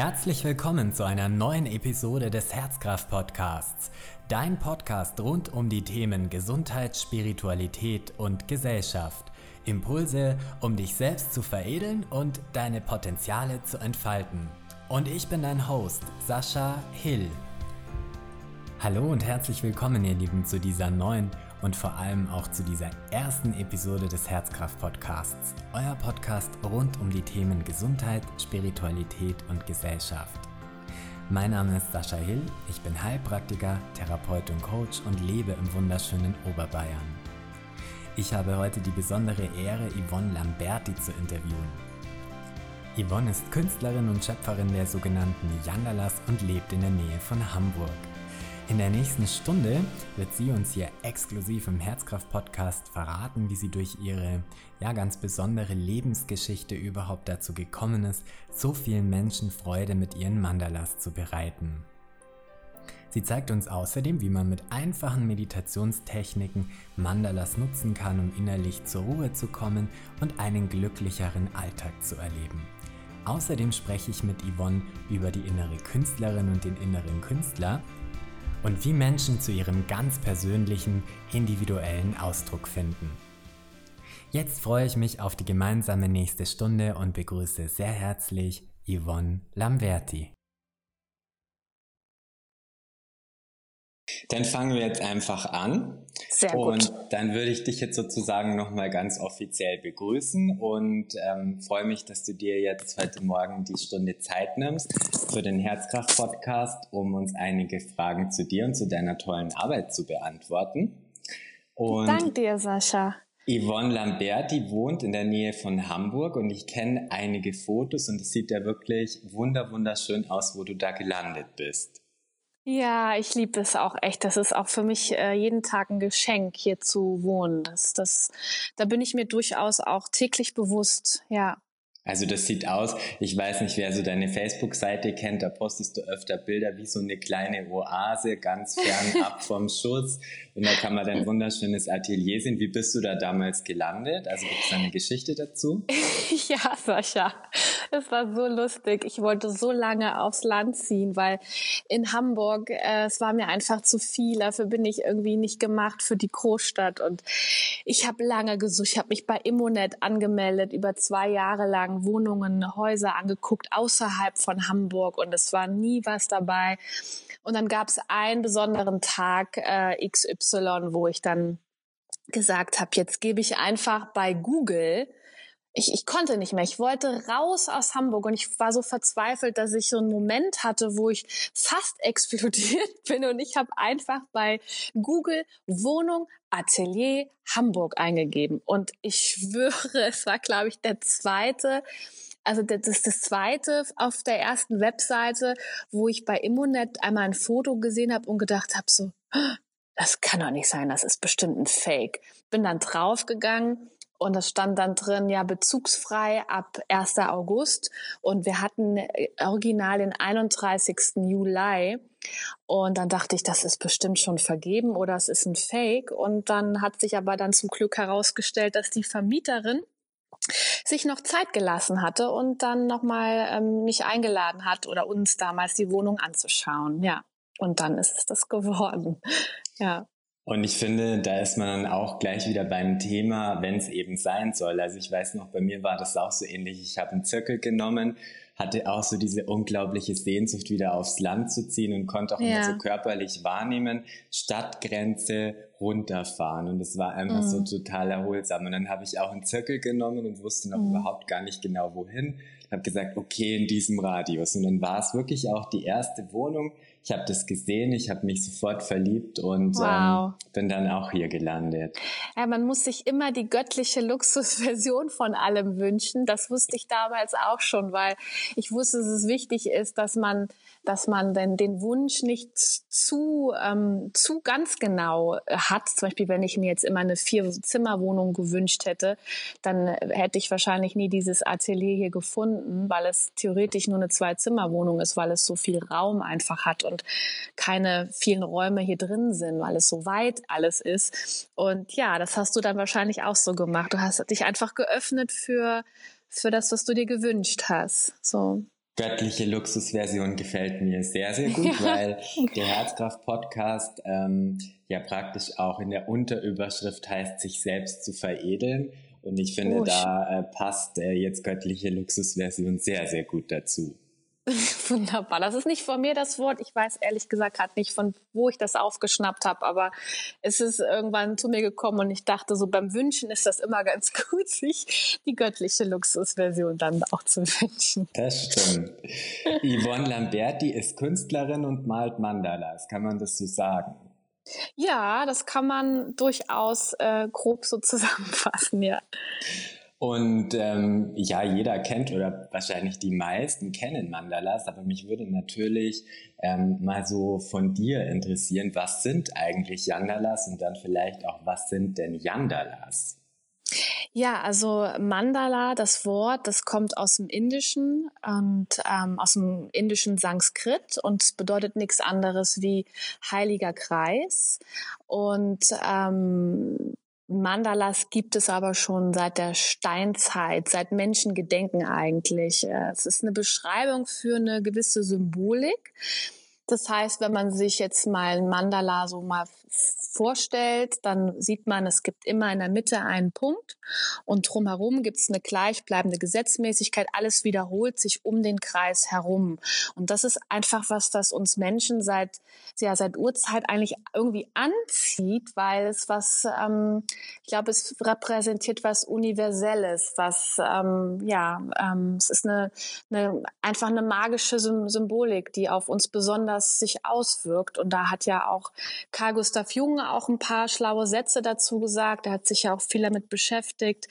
Herzlich willkommen zu einer neuen Episode des Herzkraft Podcasts. Dein Podcast rund um die Themen Gesundheit, Spiritualität und Gesellschaft. Impulse, um dich selbst zu veredeln und deine Potenziale zu entfalten. Und ich bin dein Host, Sascha Hill. Hallo und herzlich willkommen, ihr Lieben, zu dieser neuen und vor allem auch zu dieser ersten Episode des Herzkraft Podcasts. Euer Podcast rund um die Themen Gesundheit, Spiritualität und Gesellschaft. Mein Name ist Sascha Hill, ich bin Heilpraktiker, Therapeut und Coach und lebe im wunderschönen Oberbayern. Ich habe heute die besondere Ehre, Yvonne Lamberti zu interviewen. Yvonne ist Künstlerin und Schöpferin der sogenannten Yandalas und lebt in der Nähe von Hamburg. In der nächsten Stunde wird sie uns hier exklusiv im Herzkraft-Podcast verraten, wie sie durch ihre ja ganz besondere Lebensgeschichte überhaupt dazu gekommen ist, so vielen Menschen Freude mit ihren Mandalas zu bereiten. Sie zeigt uns außerdem, wie man mit einfachen Meditationstechniken Mandalas nutzen kann, um innerlich zur Ruhe zu kommen und einen glücklicheren Alltag zu erleben. Außerdem spreche ich mit Yvonne über die innere Künstlerin und den inneren Künstler und wie Menschen zu ihrem ganz persönlichen, individuellen Ausdruck finden. Jetzt freue ich mich auf die gemeinsame nächste Stunde und begrüße sehr herzlich Yvonne Lamberti. Dann fangen wir jetzt einfach an. Sehr gut. Und dann würde ich dich jetzt sozusagen nochmal ganz offiziell begrüßen und ähm, freue mich, dass du dir jetzt heute Morgen die Stunde Zeit nimmst für den Herzkraft-Podcast, um uns einige Fragen zu dir und zu deiner tollen Arbeit zu beantworten. Und Dank dir, Sascha. Yvonne Lamberti wohnt in der Nähe von Hamburg und ich kenne einige Fotos und es sieht ja wirklich wunder wunderschön aus, wo du da gelandet bist. Ja, ich liebe es auch echt. Das ist auch für mich äh, jeden Tag ein Geschenk, hier zu wohnen. Das, das, da bin ich mir durchaus auch täglich bewusst, ja. Also das sieht aus, ich weiß nicht, wer so deine Facebook-Seite kennt, da postest du öfter Bilder wie so eine kleine Oase, ganz fernab vom Schuss. Und da kann man dein wunderschönes Atelier sehen. Wie bist du da damals gelandet? Also gibt es eine Geschichte dazu? ja, Sascha, es war so lustig. Ich wollte so lange aufs Land ziehen, weil in Hamburg, äh, es war mir einfach zu viel. Dafür bin ich irgendwie nicht gemacht für die Großstadt. Und ich habe lange gesucht. Ich habe mich bei Immonet angemeldet, über zwei Jahre lang Wohnungen, Häuser angeguckt außerhalb von Hamburg und es war nie was dabei. Und dann gab es einen besonderen Tag äh, XY, wo ich dann gesagt habe, jetzt gebe ich einfach bei Google ich, ich konnte nicht mehr. Ich wollte raus aus Hamburg und ich war so verzweifelt, dass ich so einen Moment hatte, wo ich fast explodiert bin und ich habe einfach bei Google Wohnung Atelier Hamburg eingegeben und ich schwöre, es war glaube ich der zweite also das ist das zweite auf der ersten Webseite, wo ich bei Immonet einmal ein Foto gesehen habe und gedacht habe so, das kann doch nicht sein, das ist bestimmt ein Fake. Bin dann draufgegangen und es stand dann drin, ja, bezugsfrei ab 1. August. Und wir hatten äh, original den 31. Juli. Und dann dachte ich, das ist bestimmt schon vergeben oder es ist ein Fake. Und dann hat sich aber dann zum Glück herausgestellt, dass die Vermieterin sich noch Zeit gelassen hatte und dann nochmal ähm, mich eingeladen hat oder uns damals die Wohnung anzuschauen. Ja. Und dann ist es das geworden. Ja. Und ich finde, da ist man dann auch gleich wieder beim Thema, wenn es eben sein soll. Also ich weiß noch, bei mir war das auch so ähnlich. Ich habe einen Zirkel genommen, hatte auch so diese unglaubliche Sehnsucht, wieder aufs Land zu ziehen und konnte auch ja. immer so körperlich wahrnehmen, Stadtgrenze runterfahren. Und es war einfach mhm. so total erholsam. Und dann habe ich auch einen Zirkel genommen und wusste noch mhm. überhaupt gar nicht genau wohin. Ich habe gesagt, okay, in diesem Radius. Und dann war es wirklich auch die erste Wohnung, ich habe das gesehen, ich habe mich sofort verliebt und ähm, wow. ähm, bin dann auch hier gelandet. Ja, man muss sich immer die göttliche Luxusversion von allem wünschen. Das wusste ich damals auch schon, weil ich wusste, dass es wichtig ist, dass man dass man denn den Wunsch nicht zu, ähm, zu ganz genau hat. Zum Beispiel, wenn ich mir jetzt immer eine Vier-Zimmer-Wohnung gewünscht hätte, dann hätte ich wahrscheinlich nie dieses Atelier hier gefunden, weil es theoretisch nur eine Zwei-Zimmer-Wohnung ist, weil es so viel Raum einfach hat und keine vielen Räume hier drin sind, weil es so weit alles ist. Und ja, das hast du dann wahrscheinlich auch so gemacht. Du hast dich einfach geöffnet für, für das, was du dir gewünscht hast. So. Göttliche Luxusversion gefällt mir sehr, sehr gut, weil der Herzkraft-Podcast ähm, ja praktisch auch in der Unterüberschrift heißt, sich selbst zu veredeln. Und ich finde, oh, da äh, passt äh, jetzt göttliche Luxusversion sehr, sehr gut dazu. Wunderbar. Das ist nicht von mir das Wort. Ich weiß ehrlich gesagt gerade nicht, von wo ich das aufgeschnappt habe, aber es ist irgendwann zu mir gekommen und ich dachte, so beim Wünschen ist das immer ganz gut, sich die göttliche Luxusversion dann auch zu wünschen. Das stimmt. Yvonne Lamberti ist Künstlerin und malt Mandalas. Kann man das so sagen? Ja, das kann man durchaus äh, grob so zusammenfassen, ja. Und ähm, ja, jeder kennt oder wahrscheinlich die meisten kennen Mandalas, aber mich würde natürlich ähm, mal so von dir interessieren, was sind eigentlich Yandalas und dann vielleicht auch, was sind denn Yandalas? Ja, also Mandala, das Wort, das kommt aus dem Indischen und ähm, aus dem indischen Sanskrit und bedeutet nichts anderes wie heiliger Kreis. Und ähm, Mandalas gibt es aber schon seit der Steinzeit, seit Menschengedenken eigentlich. Äh, es ist eine Beschreibung für eine gewisse Symbolik. Das heißt, wenn man sich jetzt mal ein Mandala so mal vorstellt, dann sieht man, es gibt immer in der Mitte einen Punkt und drumherum gibt es eine gleichbleibende Gesetzmäßigkeit. Alles wiederholt sich um den Kreis herum. Und das ist einfach was, das uns Menschen seit, ja, seit Urzeit eigentlich irgendwie anzieht, weil es was, ähm, ich glaube, es repräsentiert was Universelles, was, ähm, ja, ähm, es ist eine, eine, einfach eine magische Symbolik, die auf uns besonders sich auswirkt. Und da hat ja auch Carl Gustav Jung auch ein paar schlaue Sätze dazu gesagt. Er hat sich ja auch viel damit beschäftigt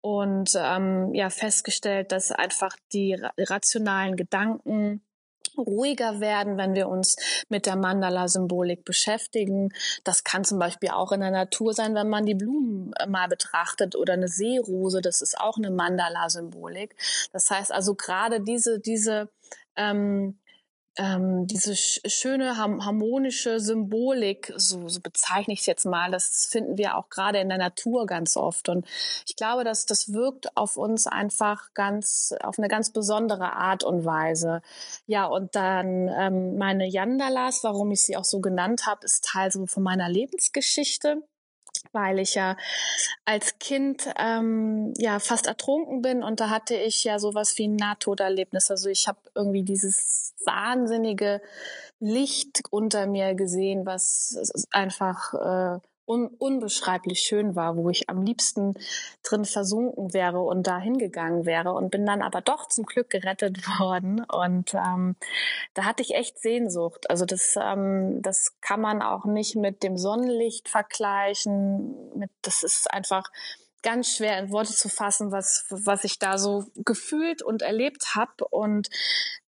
und ähm, ja festgestellt, dass einfach die rationalen Gedanken ruhiger werden, wenn wir uns mit der Mandala-Symbolik beschäftigen. Das kann zum Beispiel auch in der Natur sein, wenn man die Blumen äh, mal betrachtet oder eine Seerose, das ist auch eine Mandala-Symbolik. Das heißt also gerade diese, diese ähm, ähm, diese sch schöne harmonische Symbolik, so, so bezeichne ich es jetzt mal, das finden wir auch gerade in der Natur ganz oft. Und ich glaube, dass das wirkt auf uns einfach ganz, auf eine ganz besondere Art und Weise. Ja, und dann ähm, meine Yandalas, warum ich sie auch so genannt habe, ist Teil so von meiner Lebensgeschichte weil ich ja als Kind ähm, ja fast ertrunken bin und da hatte ich ja sowas wie ein Nahtoderlebnis. Also ich habe irgendwie dieses wahnsinnige Licht unter mir gesehen, was einfach äh, un unbeschreiblich schön war, wo ich am liebsten drin versunken wäre und da hingegangen wäre und bin dann aber doch zum Glück gerettet worden und ähm, da hatte ich echt Sehnsucht. Also das, ähm, das kann man auch nicht mit dem Sonnenlicht vergleichen. Mit, das ist einfach ganz schwer in Worte zu fassen, was, was ich da so gefühlt und erlebt habe. Und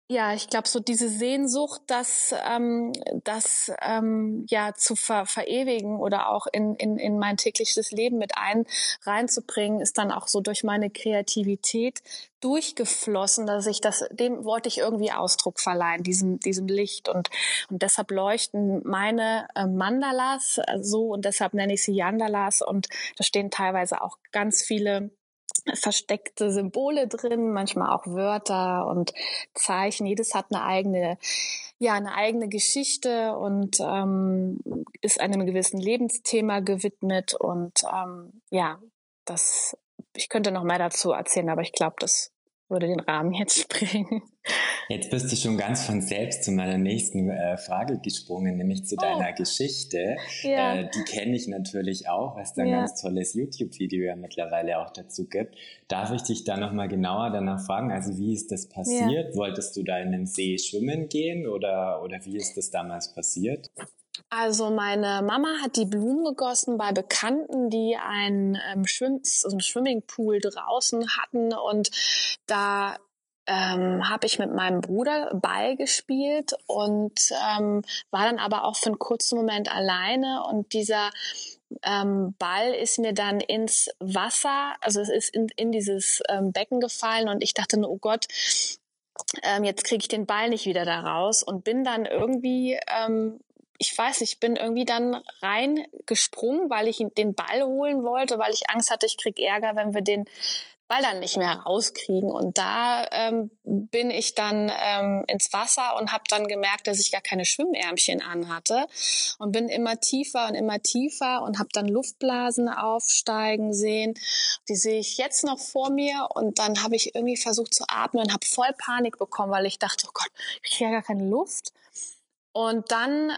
ja, ich glaube, so diese Sehnsucht, das, ähm, das ähm, ja zu ver verewigen oder auch in, in, in mein tägliches Leben mit ein reinzubringen, ist dann auch so durch meine Kreativität durchgeflossen, dass ich das, dem wollte ich irgendwie Ausdruck verleihen, diesem, diesem Licht. Und, und deshalb leuchten meine äh, Mandalas so und deshalb nenne ich sie Yandalas und da stehen teilweise auch ganz viele versteckte Symbole drin, manchmal auch Wörter und Zeichen. Jedes hat eine eigene, ja, eine eigene Geschichte und ähm, ist einem gewissen Lebensthema gewidmet. Und ähm, ja, das, ich könnte noch mehr dazu erzählen, aber ich glaube, das würde den Rahmen jetzt sprengen. Jetzt bist du schon ganz von selbst zu meiner nächsten äh, Frage gesprungen, nämlich zu oh. deiner Geschichte. Ja. Äh, die kenne ich natürlich auch, was da ein ja. ganz tolles YouTube-Video ja mittlerweile auch dazu gibt. Darf ich dich da nochmal genauer danach fragen? Also wie ist das passiert? Ja. Wolltest du da in den See schwimmen gehen oder, oder wie ist das damals passiert? Also meine Mama hat die Blumen gegossen bei Bekannten, die einen ähm, Schwimm so einen Swimmingpool draußen hatten. Und da ähm, habe ich mit meinem Bruder Ball gespielt und ähm, war dann aber auch für einen kurzen Moment alleine. Und dieser ähm, Ball ist mir dann ins Wasser, also es ist in, in dieses ähm, Becken gefallen. Und ich dachte nur, oh Gott, ähm, jetzt kriege ich den Ball nicht wieder da raus. Und bin dann irgendwie ähm, ich weiß nicht, ich bin irgendwie dann reingesprungen, weil ich den Ball holen wollte, weil ich Angst hatte, ich krieg Ärger, wenn wir den Ball dann nicht mehr rauskriegen. Und da ähm, bin ich dann ähm, ins Wasser und habe dann gemerkt, dass ich gar keine Schwimmärmchen anhatte und bin immer tiefer und immer tiefer und habe dann Luftblasen aufsteigen sehen. Die sehe ich jetzt noch vor mir und dann habe ich irgendwie versucht zu atmen und habe voll Panik bekommen, weil ich dachte, oh Gott, ich kriege ja gar keine Luft. Und dann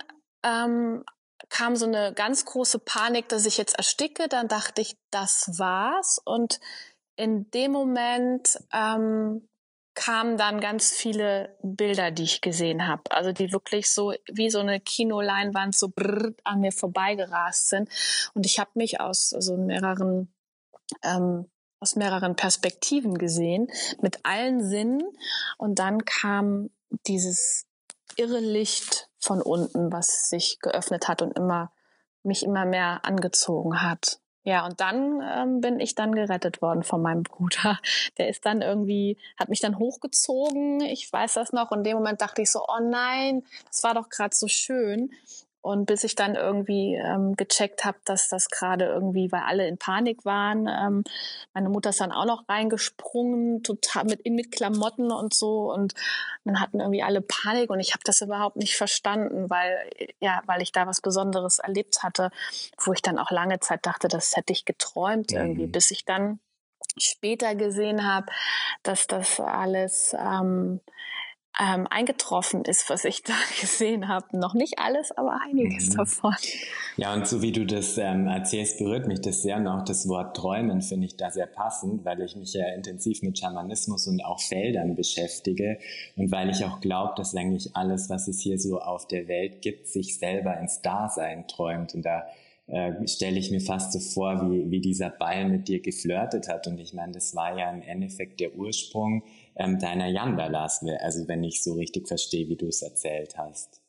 ähm, kam so eine ganz große Panik, dass ich jetzt ersticke. Dann dachte ich, das war's. Und in dem Moment ähm, kamen dann ganz viele Bilder, die ich gesehen habe. Also die wirklich so wie so eine Kinoleinwand so an mir vorbeigerast sind. Und ich habe mich aus also mehreren ähm, aus mehreren Perspektiven gesehen, mit allen Sinnen. Und dann kam dieses irre Licht von unten, was sich geöffnet hat und immer mich immer mehr angezogen hat. Ja, und dann ähm, bin ich dann gerettet worden von meinem Bruder. Der ist dann irgendwie, hat mich dann hochgezogen. Ich weiß das noch. Und in dem Moment dachte ich so, oh nein, das war doch gerade so schön. Und bis ich dann irgendwie ähm, gecheckt habe, dass das gerade irgendwie, weil alle in Panik waren, ähm, meine Mutter ist dann auch noch reingesprungen, total mit, mit Klamotten und so. Und dann hatten irgendwie alle Panik und ich habe das überhaupt nicht verstanden, weil, ja, weil ich da was Besonderes erlebt hatte, wo ich dann auch lange Zeit dachte, das hätte ich geträumt mhm. irgendwie, bis ich dann später gesehen habe, dass das alles ähm, ähm, eingetroffen ist, was ich da gesehen habe. Noch nicht alles, aber einiges mhm. davon. Ja, und so wie du das ähm, erzählst, berührt mich das sehr. Und auch das Wort Träumen finde ich da sehr passend, weil ich mich ja intensiv mit Schamanismus und auch Feldern beschäftige und weil ich auch glaube, dass eigentlich alles, was es hier so auf der Welt gibt, sich selber ins Dasein träumt. Und da äh, stelle ich mir fast so vor, wie, wie dieser Ball mit dir geflirtet hat. Und ich meine, das war ja im Endeffekt der Ursprung ähm, deiner Yandalas, also wenn ich so richtig verstehe, wie du es erzählt hast.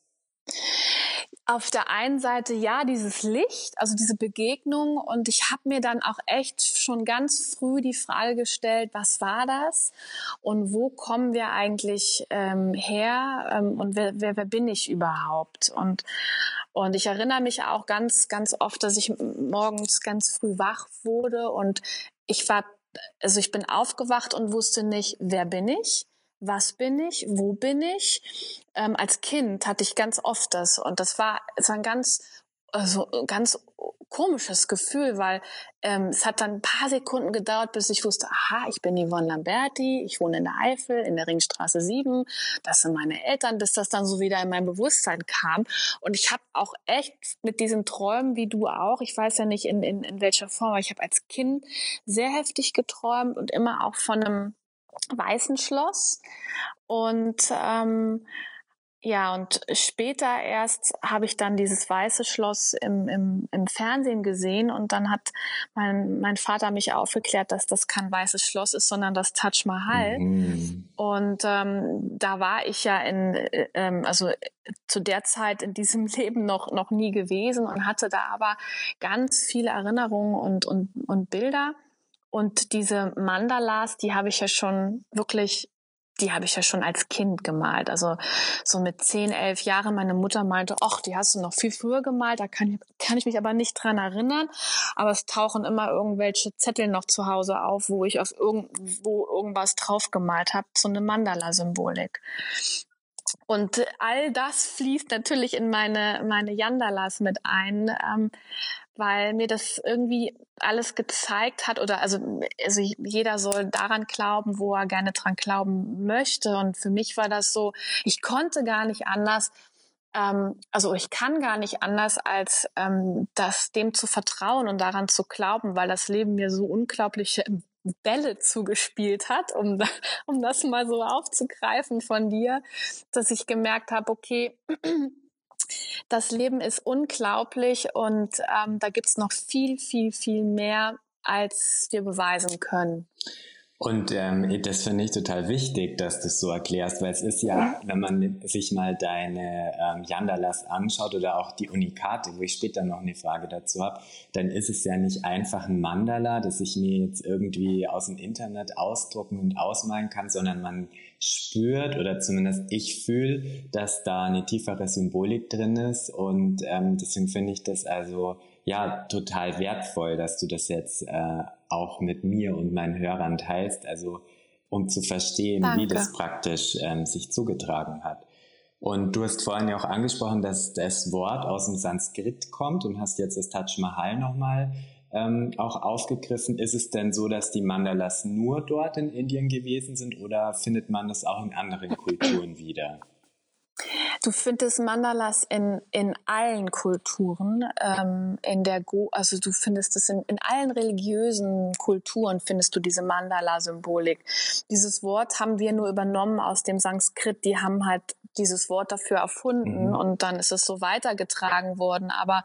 Auf der einen Seite ja, dieses Licht, also diese Begegnung. Und ich habe mir dann auch echt schon ganz früh die Frage gestellt, was war das? Und wo kommen wir eigentlich ähm, her? Ähm, und wer, wer, wer bin ich überhaupt? Und und ich erinnere mich auch ganz, ganz oft, dass ich morgens ganz früh wach wurde. Und ich war also ich bin aufgewacht und wusste nicht, wer bin ich, was bin ich, wo bin ich. Ähm, als Kind hatte ich ganz oft das und das war, es war ein ganz, also ganz komisches Gefühl, weil ähm, es hat dann ein paar Sekunden gedauert, bis ich wusste, aha, ich bin Yvonne Lamberti, ich wohne in der Eifel, in der Ringstraße 7, das sind meine Eltern, bis das dann so wieder in mein Bewusstsein kam. Und ich habe auch echt mit diesen Träumen, wie du auch, ich weiß ja nicht in, in, in welcher Form, aber ich habe als Kind sehr heftig geträumt und immer auch von einem weißen Schloss. Und ähm, ja, und später erst habe ich dann dieses weiße Schloss im, im, im Fernsehen gesehen und dann hat mein, mein Vater mich aufgeklärt, dass das kein weißes Schloss ist, sondern das Taj Mahal. Mhm. Und ähm, da war ich ja in, äh, ähm, also zu der Zeit in diesem Leben noch, noch nie gewesen und hatte da aber ganz viele Erinnerungen und, und, und Bilder. Und diese Mandalas, die habe ich ja schon wirklich die habe ich ja schon als Kind gemalt. Also so mit zehn, elf Jahren. Meine Mutter meinte, ach, die hast du noch viel früher gemalt. Da kann, kann ich mich aber nicht dran erinnern. Aber es tauchen immer irgendwelche Zettel noch zu Hause auf, wo ich auf irgendwo irgendwas drauf gemalt habe. So eine Mandala-Symbolik. Und all das fließt natürlich in meine, meine Yandalas mit ein, ähm, weil mir das irgendwie alles gezeigt hat oder also, also jeder soll daran glauben, wo er gerne dran glauben möchte. Und für mich war das so, ich konnte gar nicht anders, ähm, also ich kann gar nicht anders, als ähm, das dem zu vertrauen und daran zu glauben, weil das Leben mir so unglaubliche Bälle zugespielt hat, um, um das mal so aufzugreifen von dir, dass ich gemerkt habe, okay, das Leben ist unglaublich und ähm, da gibt's noch viel, viel, viel mehr, als wir beweisen können. Und ähm, das finde ich total wichtig, dass du das so erklärst, weil es ist ja, wenn man sich mal deine ähm, Yandalas anschaut oder auch die Unikate, wo ich später noch eine Frage dazu habe, dann ist es ja nicht einfach ein Mandala, das ich mir jetzt irgendwie aus dem Internet ausdrucken und ausmalen kann, sondern man spürt oder zumindest ich fühle, dass da eine tiefere Symbolik drin ist und ähm, deswegen finde ich das also ja total wertvoll, dass du das jetzt äh, auch mit mir und meinen Hörern teilst, also um zu verstehen, Danke. wie das praktisch ähm, sich zugetragen hat. Und du hast vorhin ja auch angesprochen, dass das Wort aus dem Sanskrit kommt und hast jetzt das Taj Mahal nochmal ähm, auch aufgegriffen. Ist es denn so, dass die Mandalas nur dort in Indien gewesen sind oder findet man das auch in anderen Kulturen wieder? Du findest Mandalas in, in allen Kulturen, ähm, in der Go also du findest es in, in allen religiösen Kulturen findest du diese Mandala-Symbolik. Dieses Wort haben wir nur übernommen aus dem Sanskrit. Die haben halt dieses Wort dafür erfunden mhm. und dann ist es so weitergetragen worden. Aber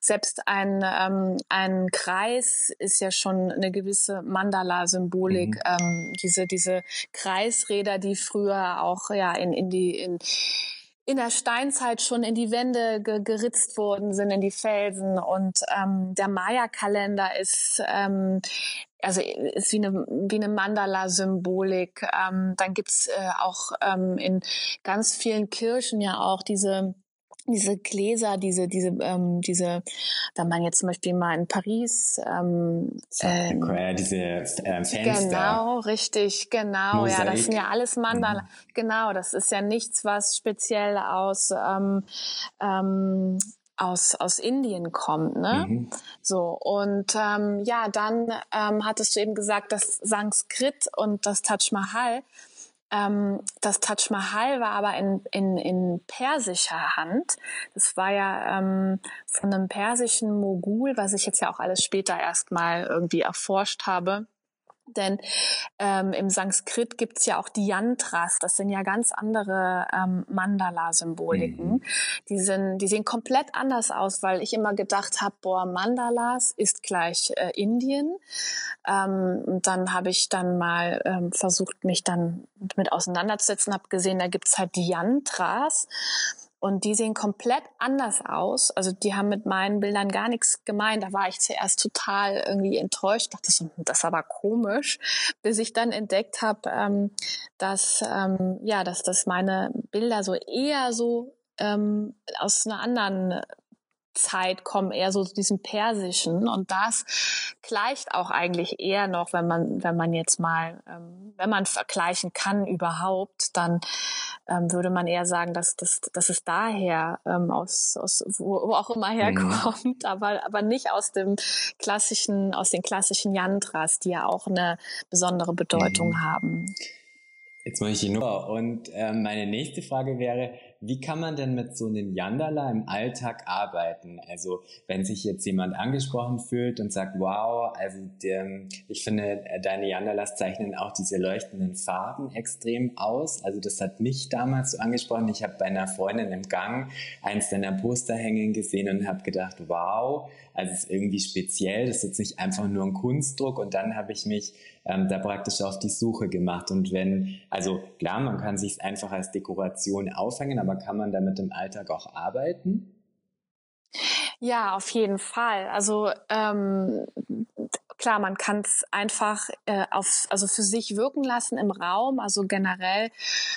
selbst ein, ähm, ein Kreis ist ja schon eine gewisse Mandala-Symbolik. Mhm. Ähm, diese, diese Kreisräder, die früher auch ja in, in die in in der Steinzeit schon in die Wände ge geritzt worden sind, in die Felsen. Und ähm, der Maya-Kalender ist ähm, also ist wie eine, wie eine Mandala-Symbolik. Ähm, dann gibt's äh, auch ähm, in ganz vielen Kirchen ja auch diese diese Gläser, diese, diese, ähm, diese, wenn man jetzt zum Beispiel mal in Paris, ähm, ähm, äh, diese äh, Fenster. Genau, richtig, genau, Mosaik. ja, das sind ja alles Mandala. Mhm. Genau, das ist ja nichts, was speziell aus ähm, ähm, aus, aus Indien kommt, ne? Mhm. So, und ähm, ja, dann ähm, hattest du eben gesagt, das Sanskrit und das Taj Mahal. Ähm, das Taj Mahal war aber in, in, in persischer Hand. Das war ja ähm, von einem persischen Mogul, was ich jetzt ja auch alles später erstmal irgendwie erforscht habe. Denn ähm, im Sanskrit gibt's ja auch die Yantras, das sind ja ganz andere ähm, Mandala-Symboliken. Mhm. Die, sind, die sehen komplett anders aus, weil ich immer gedacht habe, boah, Mandalas ist gleich äh, Indien. Ähm, und dann habe ich dann mal ähm, versucht, mich dann mit auseinanderzusetzen, habe gesehen, da gibt's halt die Yantras. Und die sehen komplett anders aus. Also die haben mit meinen Bildern gar nichts gemeint. Da war ich zuerst total irgendwie enttäuscht, dachte so, das ist aber komisch, bis ich dann entdeckt habe, ähm, dass ähm, ja, dass das meine Bilder so eher so ähm, aus einer anderen Zeit kommen eher so zu diesem Persischen und das gleicht auch eigentlich eher noch, wenn man, wenn man jetzt mal, ähm, wenn man vergleichen kann überhaupt, dann ähm, würde man eher sagen, dass, dass, dass es daher ähm, aus, aus wo, wo auch immer mhm. herkommt, mhm. aber, aber nicht aus dem klassischen, aus den klassischen Yantras, die ja auch eine besondere Bedeutung mhm. haben. Jetzt mache ich die Nummer. Und äh, meine nächste Frage wäre, wie kann man denn mit so einem Yandala im Alltag arbeiten? Also wenn sich jetzt jemand angesprochen fühlt und sagt, wow, also der, ich finde, deine Yandalas zeichnen auch diese leuchtenden Farben extrem aus. Also das hat mich damals so angesprochen. Ich habe bei einer Freundin im Gang eins deiner Poster hängen gesehen und habe gedacht, wow, also es ist irgendwie speziell. Das ist jetzt nicht einfach nur ein Kunstdruck. Und dann habe ich mich ähm, da praktisch auf die Suche gemacht. Und wenn, also klar, man kann sich einfach als Dekoration aufhängen, aber kann man damit im Alltag auch arbeiten? Ja, auf jeden Fall. Also ähm, klar, man kann es einfach äh, auf, also für sich wirken lassen im Raum. Also generell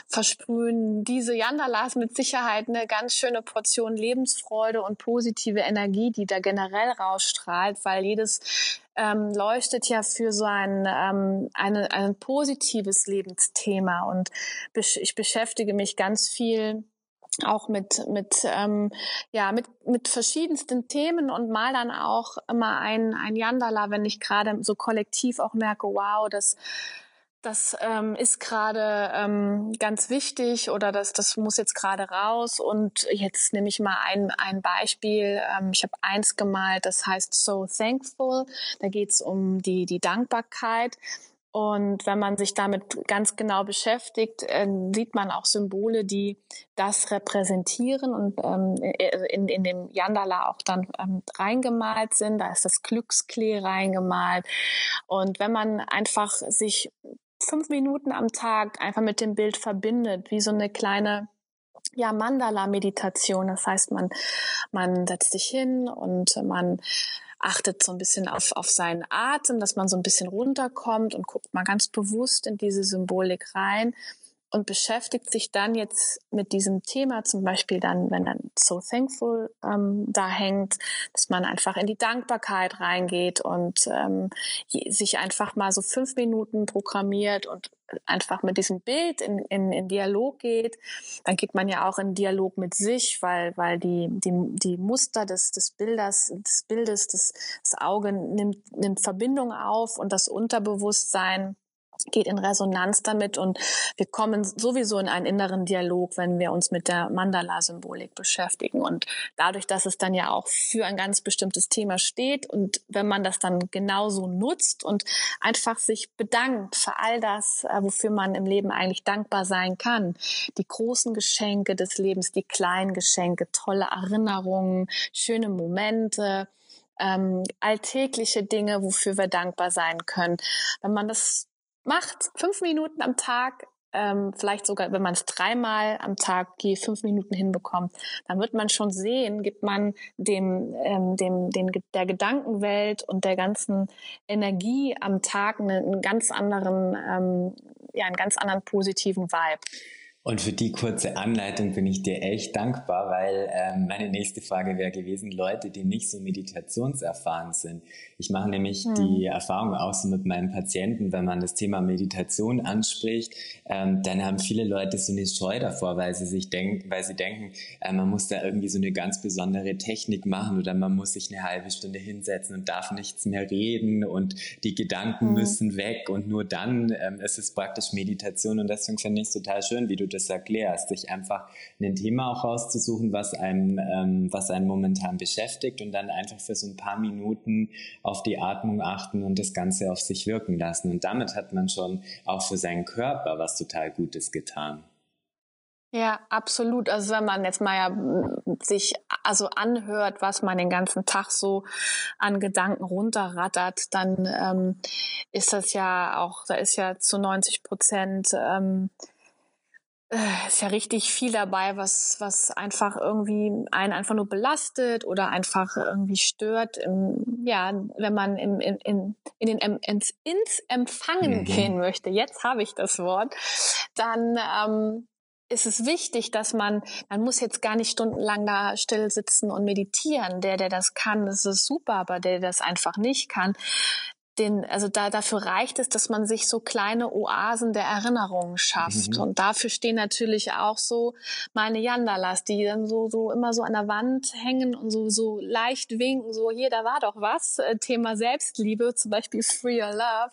versprühen diese Yandalas mit Sicherheit eine ganz schöne Portion Lebensfreude und positive Energie, die da generell rausstrahlt, weil jedes ähm, leuchtet ja für so ein, ähm, eine, ein positives Lebensthema. Und ich beschäftige mich ganz viel auch mit mit ähm, ja mit mit verschiedensten Themen und mal dann auch immer ein ein Yandala, wenn ich gerade so kollektiv auch merke, wow, das das ähm, ist gerade ähm, ganz wichtig oder das, das muss jetzt gerade raus. Und jetzt nehme ich mal ein, ein Beispiel. Ähm, ich habe eins gemalt, das heißt So Thankful. Da geht es um die, die Dankbarkeit. Und wenn man sich damit ganz genau beschäftigt, äh, sieht man auch Symbole, die das repräsentieren und ähm, äh, in, in dem Yandala auch dann ähm, reingemalt sind. Da ist das Glücksklee reingemalt. Und wenn man einfach sich fünf Minuten am Tag einfach mit dem Bild verbindet, wie so eine kleine ja, Mandala-Meditation. Das heißt, man, man setzt sich hin und man achtet so ein bisschen auf, auf seinen Atem, dass man so ein bisschen runterkommt und guckt mal ganz bewusst in diese Symbolik rein. Und beschäftigt sich dann jetzt mit diesem Thema, zum Beispiel dann, wenn dann So Thankful ähm, da hängt, dass man einfach in die Dankbarkeit reingeht und ähm, sich einfach mal so fünf Minuten programmiert und einfach mit diesem Bild in, in, in Dialog geht, dann geht man ja auch in Dialog mit sich, weil, weil die, die, die Muster des, des Bildes, des Bildes, des, das Auge nimmt, nimmt Verbindung auf und das Unterbewusstsein geht in Resonanz damit und wir kommen sowieso in einen inneren Dialog, wenn wir uns mit der Mandala-Symbolik beschäftigen. Und dadurch, dass es dann ja auch für ein ganz bestimmtes Thema steht und wenn man das dann genauso nutzt und einfach sich bedankt für all das, äh, wofür man im Leben eigentlich dankbar sein kann, die großen Geschenke des Lebens, die kleinen Geschenke, tolle Erinnerungen, schöne Momente, ähm, alltägliche Dinge, wofür wir dankbar sein können. Wenn man das macht fünf Minuten am Tag, ähm, vielleicht sogar, wenn man es dreimal am Tag die fünf Minuten hinbekommt, dann wird man schon sehen, gibt man dem, ähm, dem, den, der Gedankenwelt und der ganzen Energie am Tag einen, einen ganz anderen, ähm, ja, einen ganz anderen positiven Vibe. Und für die kurze Anleitung bin ich dir echt dankbar, weil ähm, meine nächste Frage wäre gewesen, Leute, die nicht so meditationserfahren sind. Ich mache nämlich hm. die Erfahrung auch so mit meinen Patienten, wenn man das Thema Meditation anspricht, ähm, dann haben viele Leute so eine Scheu davor, weil sie sich denken, weil sie denken, äh, man muss da irgendwie so eine ganz besondere Technik machen oder man muss sich eine halbe Stunde hinsetzen und darf nichts mehr reden und die Gedanken hm. müssen weg und nur dann ähm, ist es praktisch Meditation und deswegen finde ich es total schön, wie du das erklärst, sich einfach ein Thema auch rauszusuchen, was einem, ähm, was einen momentan beschäftigt und dann einfach für so ein paar Minuten auf die Atmung achten und das Ganze auf sich wirken lassen. Und damit hat man schon auch für seinen Körper was total Gutes getan. Ja, absolut. Also wenn man jetzt mal ja sich also anhört, was man den ganzen Tag so an Gedanken runterrattert, dann ähm, ist das ja auch, da ist ja zu 90 Prozent ähm, äh, ist ja richtig viel dabei, was, was einfach irgendwie einen einfach nur belastet oder einfach irgendwie stört. Im, ja, wenn man im, in, in, in den, ins, ins Empfangen mhm. gehen möchte, jetzt habe ich das Wort, dann ähm, ist es wichtig, dass man, man muss jetzt gar nicht stundenlang da still sitzen und meditieren. Der, der das kann, das ist super, aber der, der das einfach nicht kann, den, also da, dafür reicht es, dass man sich so kleine Oasen der Erinnerungen schafft. Mhm. Und dafür stehen natürlich auch so meine Yandalas, die dann so, so immer so an der Wand hängen und so, so leicht winken, so hier, da war doch was. Äh, Thema Selbstliebe, zum Beispiel Free Your Love.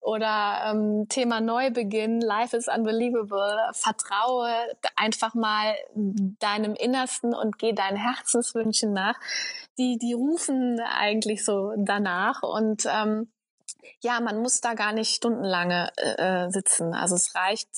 Oder ähm, Thema Neubeginn, Life is Unbelievable. Vertraue einfach mal deinem Innersten und geh deinen Herzenswünschen nach. Die, die rufen eigentlich so danach. Und ähm, ja, man muss da gar nicht stundenlange äh, äh, sitzen. Also es reicht,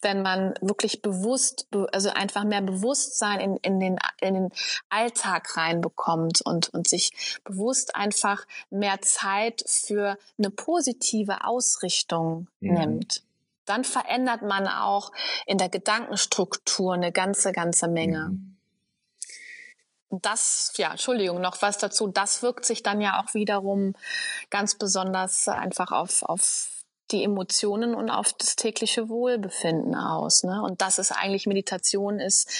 wenn man wirklich bewusst, also einfach mehr Bewusstsein in, in, den, in den Alltag reinbekommt und, und sich bewusst einfach mehr Zeit für eine positive Ausrichtung mhm. nimmt. Dann verändert man auch in der Gedankenstruktur eine ganze, ganze Menge. Mhm das, ja, Entschuldigung, noch was dazu, das wirkt sich dann ja auch wiederum ganz besonders einfach auf, auf die Emotionen und auf das tägliche Wohlbefinden aus. Ne? Und das ist eigentlich Meditation ist,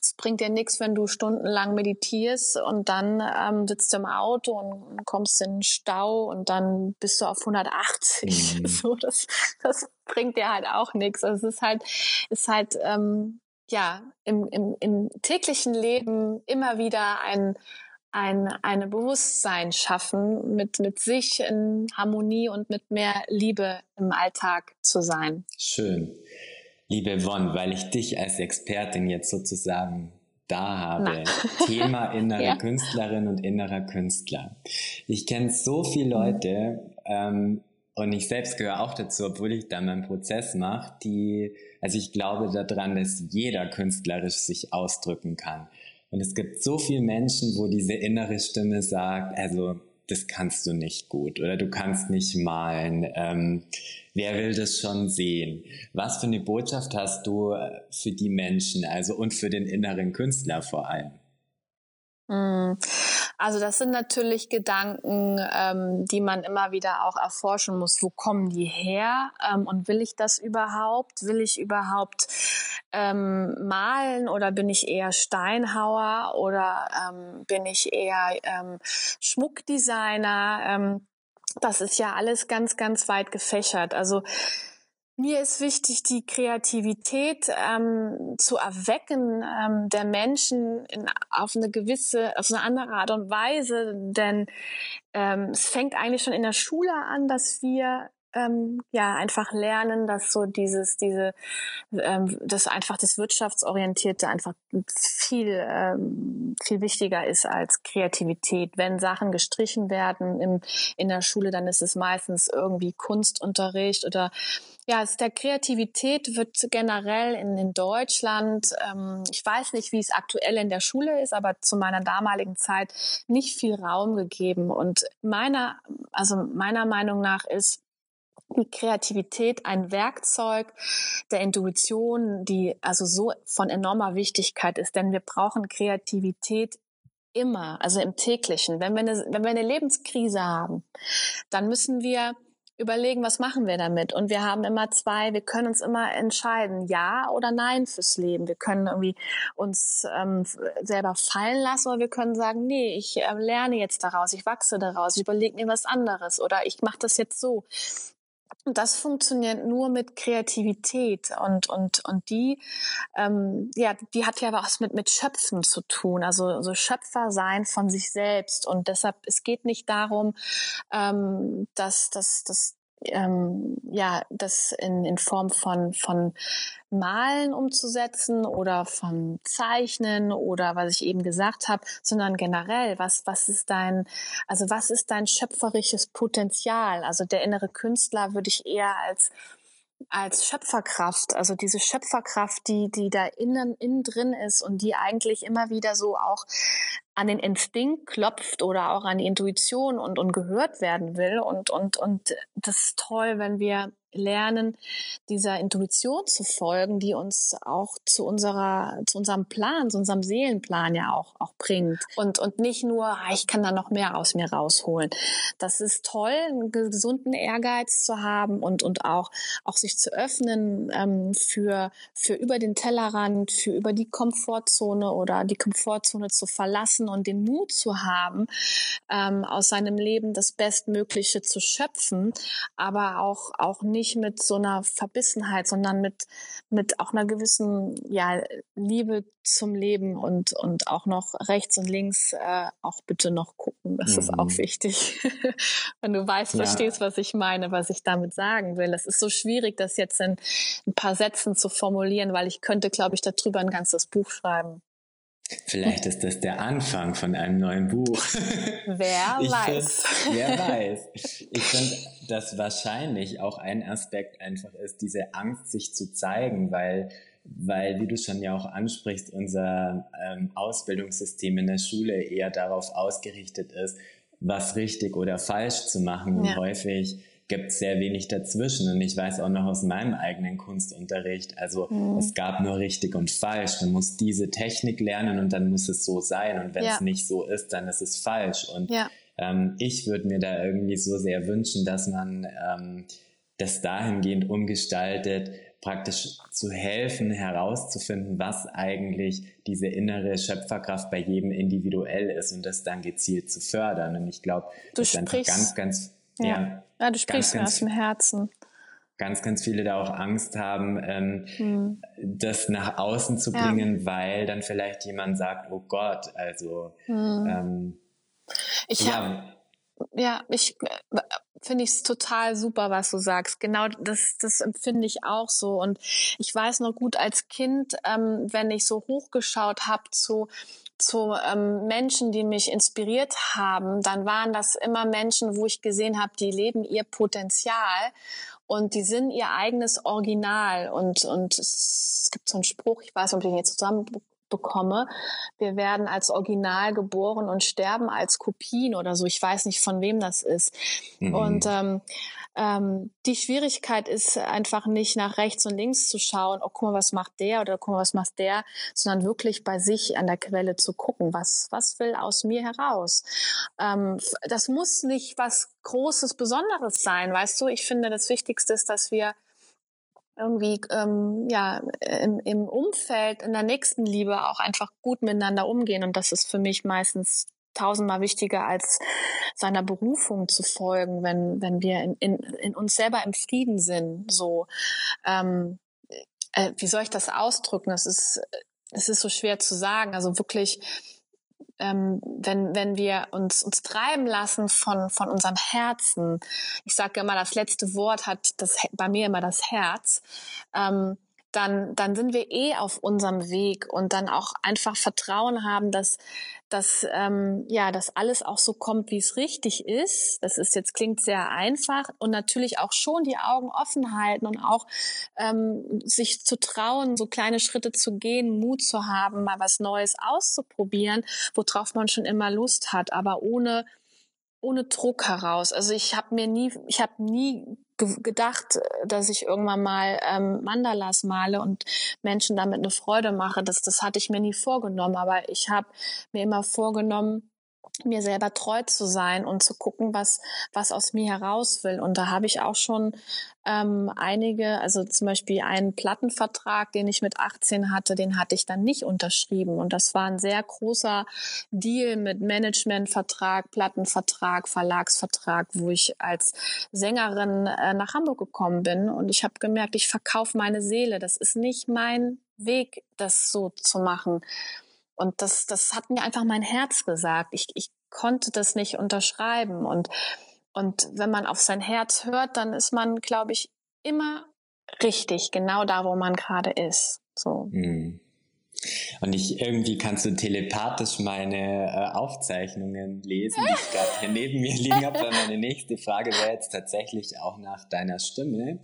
es bringt dir nichts, wenn du stundenlang meditierst und dann ähm, sitzt du im Auto und kommst in den Stau und dann bist du auf 180. Mhm. So, das, das bringt dir halt auch nichts. Also es ist halt, ist halt ähm, ja, im, im, im täglichen Leben immer wieder ein, ein eine Bewusstsein schaffen, mit, mit sich in Harmonie und mit mehr Liebe im Alltag zu sein. Schön. Liebe Yvonne, weil ich dich als Expertin jetzt sozusagen da habe. Thema innere ja. Künstlerin und innerer Künstler. Ich kenne so viele Leute, ähm, und ich selbst gehöre auch dazu, obwohl ich da meinen Prozess mache, die, also ich glaube daran, dass jeder künstlerisch sich ausdrücken kann. Und es gibt so viele Menschen, wo diese innere Stimme sagt, also das kannst du nicht gut oder du kannst nicht malen. Ähm, wer will das schon sehen? Was für eine Botschaft hast du äh, für die Menschen, also und für den inneren Künstler vor allem? Hm. Also das sind natürlich Gedanken, ähm, die man immer wieder auch erforschen muss. Wo kommen die her? Ähm, und will ich das überhaupt? Will ich überhaupt ähm, malen oder bin ich eher Steinhauer oder ähm, bin ich eher ähm, Schmuckdesigner? Ähm, das ist ja alles ganz, ganz weit gefächert. Also mir ist wichtig, die Kreativität ähm, zu erwecken ähm, der Menschen in, auf eine gewisse, auf eine andere Art und Weise, denn ähm, es fängt eigentlich schon in der Schule an, dass wir ähm, ja einfach lernen, dass so dieses, diese, ähm, das einfach das Wirtschaftsorientierte einfach viel, ähm, viel wichtiger ist als Kreativität. Wenn Sachen gestrichen werden im, in der Schule, dann ist es meistens irgendwie Kunstunterricht oder ja, es der Kreativität wird generell in, in Deutschland, ähm, ich weiß nicht, wie es aktuell in der Schule ist, aber zu meiner damaligen Zeit nicht viel Raum gegeben. Und meiner, also meiner Meinung nach ist die Kreativität ein Werkzeug der Intuition, die also so von enormer Wichtigkeit ist, denn wir brauchen Kreativität immer, also im täglichen. Wenn wir eine, wenn wir eine Lebenskrise haben, dann müssen wir überlegen, was machen wir damit? Und wir haben immer zwei, wir können uns immer entscheiden, ja oder nein fürs Leben. Wir können irgendwie uns ähm, selber fallen lassen oder wir können sagen, nee, ich äh, lerne jetzt daraus, ich wachse daraus, ich überlege mir was anderes oder ich mache das jetzt so. Und das funktioniert nur mit Kreativität und und und die ähm, ja die hat ja was mit mit Schöpfen zu tun. Also so Schöpfer sein von sich selbst. Und deshalb es geht nicht darum ähm, dass dass dass ähm, ja, das in, in Form von, von Malen umzusetzen oder von Zeichnen oder was ich eben gesagt habe, sondern generell, was, was ist dein, also was ist dein schöpferisches Potenzial? Also der innere Künstler würde ich eher als als Schöpferkraft, also diese Schöpferkraft, die, die da innen, innen drin ist und die eigentlich immer wieder so auch an den Instinkt klopft oder auch an die Intuition und, und gehört werden will. Und, und, und das ist toll, wenn wir lernen, dieser Intuition zu folgen, die uns auch zu unserer, zu unserem Plan, zu unserem Seelenplan ja auch, auch bringt. Und, und nicht nur, ah, ich kann da noch mehr aus mir rausholen. Das ist toll, einen gesunden Ehrgeiz zu haben und, und auch, auch sich zu öffnen ähm, für, für über den Tellerrand, für über die Komfortzone oder die Komfortzone zu verlassen und den Mut zu haben, ähm, aus seinem Leben das Bestmögliche zu schöpfen, aber auch, auch nicht nicht mit so einer Verbissenheit, sondern mit, mit auch einer gewissen ja, Liebe zum Leben und, und auch noch rechts und links äh, auch bitte noch gucken. Das mhm. ist auch mhm. wichtig. Wenn du weißt, ja. verstehst, was ich meine, was ich damit sagen will. Es ist so schwierig, das jetzt in ein paar Sätzen zu formulieren, weil ich könnte, glaube ich, darüber ein ganzes Buch schreiben. Vielleicht ist das der Anfang von einem neuen Buch. Wer ich weiß. Find, wer weiß. Ich finde, dass wahrscheinlich auch ein Aspekt einfach ist, diese Angst, sich zu zeigen, weil, weil, wie du schon ja auch ansprichst, unser ähm, Ausbildungssystem in der Schule eher darauf ausgerichtet ist, was richtig oder falsch zu machen und ja. häufig gibt es sehr wenig dazwischen. Und ich weiß auch noch aus meinem eigenen Kunstunterricht, also mhm. es gab nur richtig und falsch. Man muss diese Technik lernen und dann muss es so sein. Und wenn es ja. nicht so ist, dann ist es falsch. Und ja. ähm, ich würde mir da irgendwie so sehr wünschen, dass man ähm, das dahingehend umgestaltet, praktisch zu helfen, herauszufinden, was eigentlich diese innere Schöpferkraft bei jedem individuell ist und das dann gezielt zu fördern. Und ich glaube, das ist einfach ganz, ganz ja. ja. Ja du sprichst ganz, mir aus dem Herzen. Ganz, ganz viele da auch Angst haben, ähm, hm. das nach außen zu bringen, ja. weil dann vielleicht jemand sagt, oh Gott, also hm. ähm, ich ja. Hab, ja, ich äh, finde ich es total super, was du sagst. Genau, das, das empfinde ich auch so. Und ich weiß noch gut als Kind, ähm, wenn ich so hochgeschaut habe zu zu ähm, Menschen, die mich inspiriert haben, dann waren das immer Menschen, wo ich gesehen habe, die leben ihr Potenzial und die sind ihr eigenes Original. Und, und es gibt so einen Spruch, ich weiß nicht, ob ich den jetzt zusammen bekomme, wir werden als Original geboren und sterben als Kopien oder so. Ich weiß nicht, von wem das ist. Mhm. Und ähm, ähm, die Schwierigkeit ist einfach nicht nach rechts und links zu schauen, oh, guck mal, was macht der oder guck mal, was macht der, sondern wirklich bei sich an der Quelle zu gucken, was, was will aus mir heraus. Ähm, das muss nicht was Großes, Besonderes sein, weißt du? Ich finde, das Wichtigste ist, dass wir irgendwie ähm, ja im, im Umfeld in der nächsten Liebe auch einfach gut miteinander umgehen und das ist für mich meistens tausendmal wichtiger als seiner Berufung zu folgen, wenn wenn wir in, in, in uns selber im Frieden sind. So ähm, äh, wie soll ich das ausdrücken? Das ist es ist so schwer zu sagen. Also wirklich ähm, wenn, wenn wir uns, uns treiben lassen von, von unserem Herzen, ich sage immer, das letzte Wort hat das, bei mir immer das Herz, ähm, dann, dann sind wir eh auf unserem Weg und dann auch einfach Vertrauen haben, dass, dass, ähm, ja, dass alles auch so kommt, wie es richtig ist. Das ist jetzt klingt sehr einfach und natürlich auch schon die Augen offen halten und auch ähm, sich zu trauen, so kleine Schritte zu gehen, Mut zu haben, mal was Neues auszuprobieren, worauf man schon immer Lust hat, aber ohne ohne Druck heraus. Also ich habe mir nie, ich habe nie gedacht, dass ich irgendwann mal ähm, Mandalas male und Menschen damit eine Freude mache. Das, das hatte ich mir nie vorgenommen, aber ich habe mir immer vorgenommen, mir selber treu zu sein und zu gucken, was, was aus mir heraus will. Und da habe ich auch schon ähm, einige, also zum Beispiel einen Plattenvertrag, den ich mit 18 hatte, den hatte ich dann nicht unterschrieben. Und das war ein sehr großer Deal mit Managementvertrag, Plattenvertrag, Verlagsvertrag, wo ich als Sängerin äh, nach Hamburg gekommen bin. Und ich habe gemerkt, ich verkaufe meine Seele. Das ist nicht mein Weg, das so zu machen. Und das, das hat mir einfach mein Herz gesagt. Ich, ich konnte das nicht unterschreiben. Und, und wenn man auf sein Herz hört, dann ist man, glaube ich, immer richtig, genau da, wo man gerade ist. So. Mhm. Und ich irgendwie kannst du telepathisch meine äh, Aufzeichnungen lesen, die ich gerade neben mir liegen habe. Weil meine nächste Frage wäre jetzt tatsächlich auch nach deiner Stimme.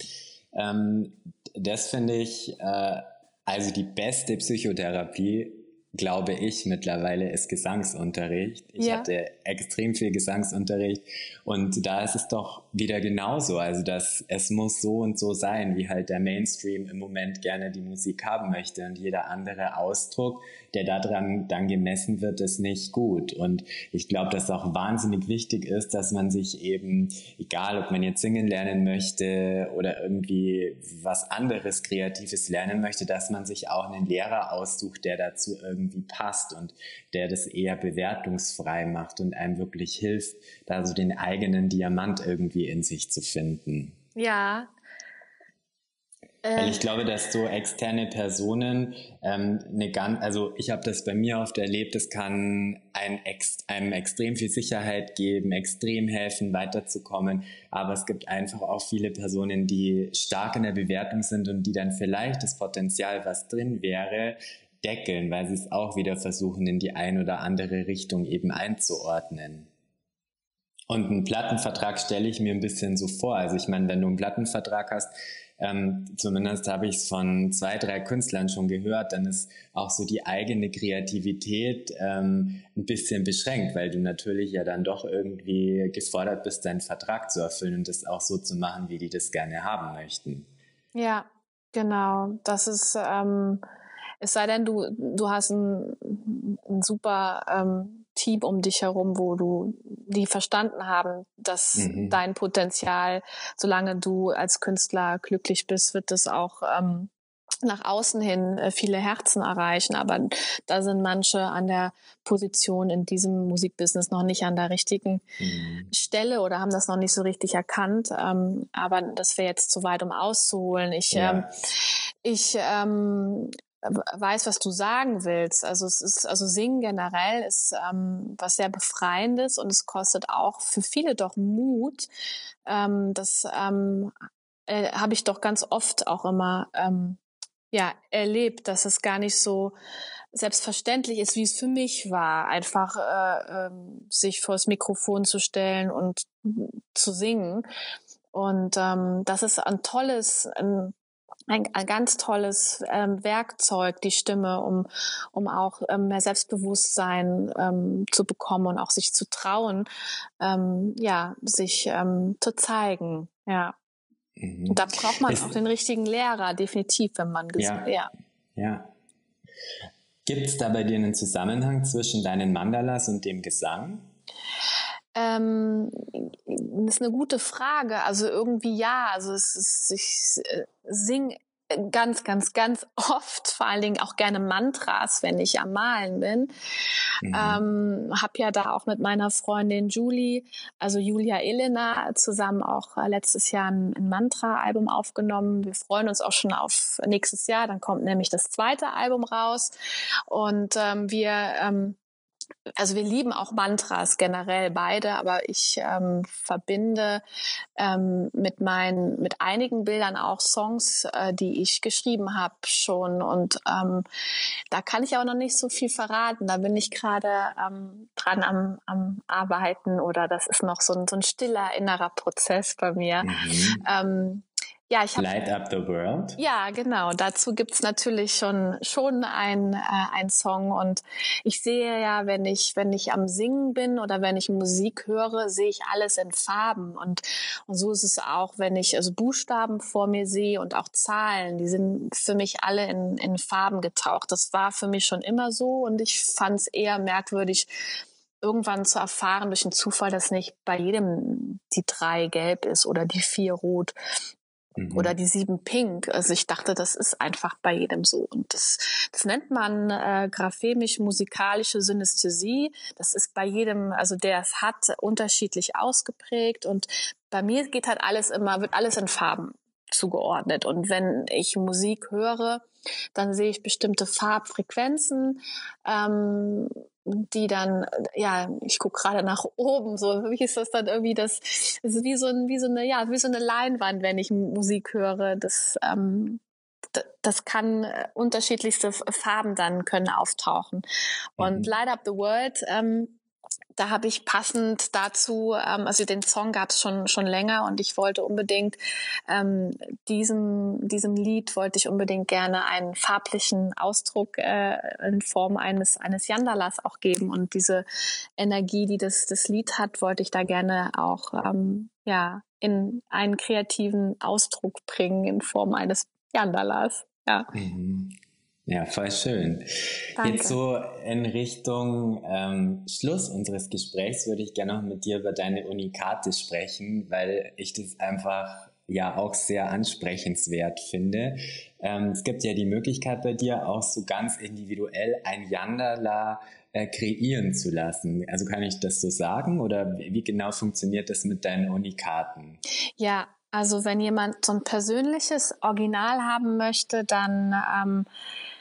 Ähm, das finde ich äh, also die beste Psychotherapie glaube ich, mittlerweile ist Gesangsunterricht. Ich ja. hatte extrem viel Gesangsunterricht und da ist es doch wieder genauso. Also, dass es muss so und so sein, wie halt der Mainstream im Moment gerne die Musik haben möchte und jeder andere Ausdruck der daran dann gemessen wird, ist nicht gut. Und ich glaube, dass auch wahnsinnig wichtig ist, dass man sich eben, egal ob man jetzt singen lernen möchte oder irgendwie was anderes Kreatives lernen möchte, dass man sich auch einen Lehrer aussucht, der dazu irgendwie passt und der das eher bewertungsfrei macht und einem wirklich hilft, da so den eigenen Diamant irgendwie in sich zu finden. Ja, weil ich äh. glaube, dass so externe Personen ähm, eine ganz, also ich habe das bei mir oft erlebt, das kann ein, einem extrem viel Sicherheit geben, extrem helfen, weiterzukommen. Aber es gibt einfach auch viele Personen, die stark in der Bewertung sind und die dann vielleicht das Potenzial, was drin wäre, deckeln, weil sie es auch wieder versuchen, in die ein oder andere Richtung eben einzuordnen. Und einen Plattenvertrag stelle ich mir ein bisschen so vor. Also ich meine, wenn du einen Plattenvertrag hast, ähm, zumindest habe ich es von zwei, drei Künstlern schon gehört, dann ist auch so die eigene Kreativität ähm, ein bisschen beschränkt, weil du natürlich ja dann doch irgendwie gefordert bist, deinen Vertrag zu erfüllen und das auch so zu machen, wie die das gerne haben möchten. Ja, genau. Das ist, ähm, es sei denn, du, du hast ein, ein super ähm, Team um dich herum, wo du die verstanden haben, dass mhm. dein Potenzial, solange du als Künstler glücklich bist, wird es auch ähm, nach außen hin äh, viele Herzen erreichen. Aber da sind manche an der Position in diesem Musikbusiness noch nicht an der richtigen mhm. Stelle oder haben das noch nicht so richtig erkannt. Ähm, aber das wäre jetzt zu weit, um auszuholen. Ich, ja. ähm, ich ähm, weiß, was du sagen willst. Also es ist, also Singen generell ist ähm, was sehr Befreiendes und es kostet auch für viele doch Mut. Ähm, das ähm, äh, habe ich doch ganz oft auch immer ähm, ja erlebt, dass es gar nicht so selbstverständlich ist, wie es für mich war, einfach äh, äh, sich vors Mikrofon zu stellen und zu singen. Und ähm, das ist ein tolles, ein ein, ein ganz tolles ähm, Werkzeug, die Stimme, um, um auch ähm, mehr Selbstbewusstsein ähm, zu bekommen und auch sich zu trauen, ähm, ja, sich ähm, zu zeigen. Ja. Mhm. Da braucht man es auch den richtigen Lehrer, definitiv, wenn man ja. ja. ja. Gibt es da bei dir einen Zusammenhang zwischen deinen Mandalas und dem Gesang? Ähm, das ist eine gute Frage. Also irgendwie ja. Also es ist, ich äh, singe ganz, ganz, ganz oft, vor allen Dingen auch gerne Mantras, wenn ich am Malen bin. Mhm. Ähm, hab ja da auch mit meiner Freundin Julie, also Julia Elena, zusammen auch äh, letztes Jahr ein, ein Mantra-Album aufgenommen. Wir freuen uns auch schon auf nächstes Jahr. Dann kommt nämlich das zweite Album raus. Und ähm, wir ähm, also wir lieben auch Mantras generell beide, aber ich ähm, verbinde ähm, mit meinen, mit einigen Bildern auch Songs, äh, die ich geschrieben habe schon. Und ähm, da kann ich auch noch nicht so viel verraten. Da bin ich gerade ähm, dran am, am Arbeiten oder das ist noch so ein, so ein stiller innerer Prozess bei mir. Mhm. Ja, ich habe. Light Up the World. Ja, genau. Dazu gibt's natürlich schon schon ein, äh, ein Song und ich sehe ja, wenn ich wenn ich am Singen bin oder wenn ich Musik höre, sehe ich alles in Farben und und so ist es auch, wenn ich also Buchstaben vor mir sehe und auch Zahlen, die sind für mich alle in in Farben getaucht. Das war für mich schon immer so und ich fand es eher merkwürdig irgendwann zu erfahren durch den Zufall, dass nicht bei jedem die drei gelb ist oder die vier rot. Mhm. Oder die sieben Pink. Also ich dachte, das ist einfach bei jedem so. Und das, das nennt man äh, graphemisch-musikalische Synästhesie. Das ist bei jedem, also der es hat, unterschiedlich ausgeprägt. Und bei mir geht halt alles immer, wird alles in Farben zugeordnet. Und wenn ich Musik höre, dann sehe ich bestimmte Farbfrequenzen, ähm, die dann, ja, ich gucke gerade nach oben, so wie ist das dann irgendwie, das ist wie so, ein, wie so eine, ja, wie so eine Leinwand, wenn ich Musik höre. Das, ähm, das kann äh, unterschiedlichste Farben dann können auftauchen. Und mhm. Light Up the World ähm, da habe ich passend dazu, ähm, also den Song gab es schon schon länger und ich wollte unbedingt ähm, diesem diesem Lied wollte ich unbedingt gerne einen farblichen Ausdruck äh, in Form eines eines Yandalas auch geben und diese Energie, die das das Lied hat, wollte ich da gerne auch ähm, ja in einen kreativen Ausdruck bringen in Form eines Yandalas. Ja. Mhm. Ja, voll schön. Danke. Jetzt so in Richtung ähm, Schluss unseres Gesprächs würde ich gerne noch mit dir über deine Unikate sprechen, weil ich das einfach ja auch sehr ansprechenswert finde. Ähm, es gibt ja die Möglichkeit bei dir auch so ganz individuell ein Yandala äh, kreieren zu lassen. Also kann ich das so sagen oder wie genau funktioniert das mit deinen Unikaten? Ja, also wenn jemand so ein persönliches Original haben möchte, dann ähm, äh,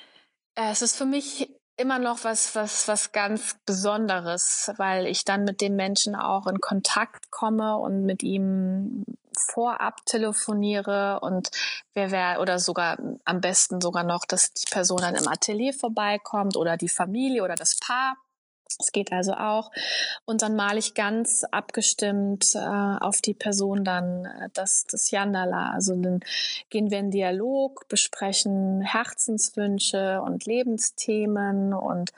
es ist für mich immer noch was, was, was ganz Besonderes, weil ich dann mit dem Menschen auch in Kontakt komme und mit ihm vorab telefoniere und wer wäre oder sogar am besten sogar noch, dass die Person dann im Atelier vorbeikommt oder die Familie oder das Paar es geht also auch. Und dann male ich ganz abgestimmt äh, auf die Person dann äh, das, das Yandala. Also dann gehen wir in Dialog, besprechen Herzenswünsche und Lebensthemen und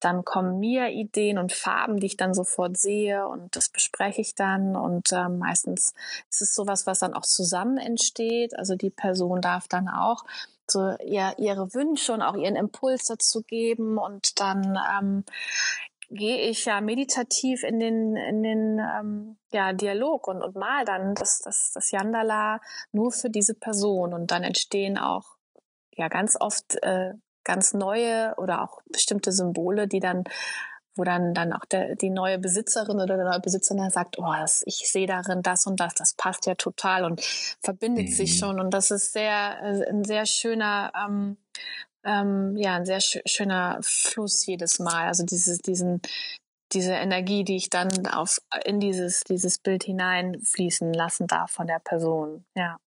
dann kommen mir Ideen und Farben, die ich dann sofort sehe und das bespreche ich dann. Und äh, meistens ist es sowas, was dann auch zusammen entsteht. Also die Person darf dann auch so ihr, ihre Wünsche und auch ihren Impuls dazu geben und dann ähm, gehe ich ja meditativ in den, in den ähm, ja, Dialog und, und mal dann das, das, das Yandala nur für diese Person. Und dann entstehen auch ja ganz oft äh, ganz neue oder auch bestimmte Symbole, die dann wo dann dann auch der, die neue Besitzerin oder der neue Besitzer sagt, oh, das, ich sehe darin das und das, das passt ja total und verbindet mhm. sich schon und das ist sehr äh, ein sehr schöner ähm, ähm, ja ein sehr sch schöner Fluss jedes Mal. Also dieses, diesen, diese Energie, die ich dann auf in dieses dieses Bild hineinfließen lassen darf von der Person. Ja.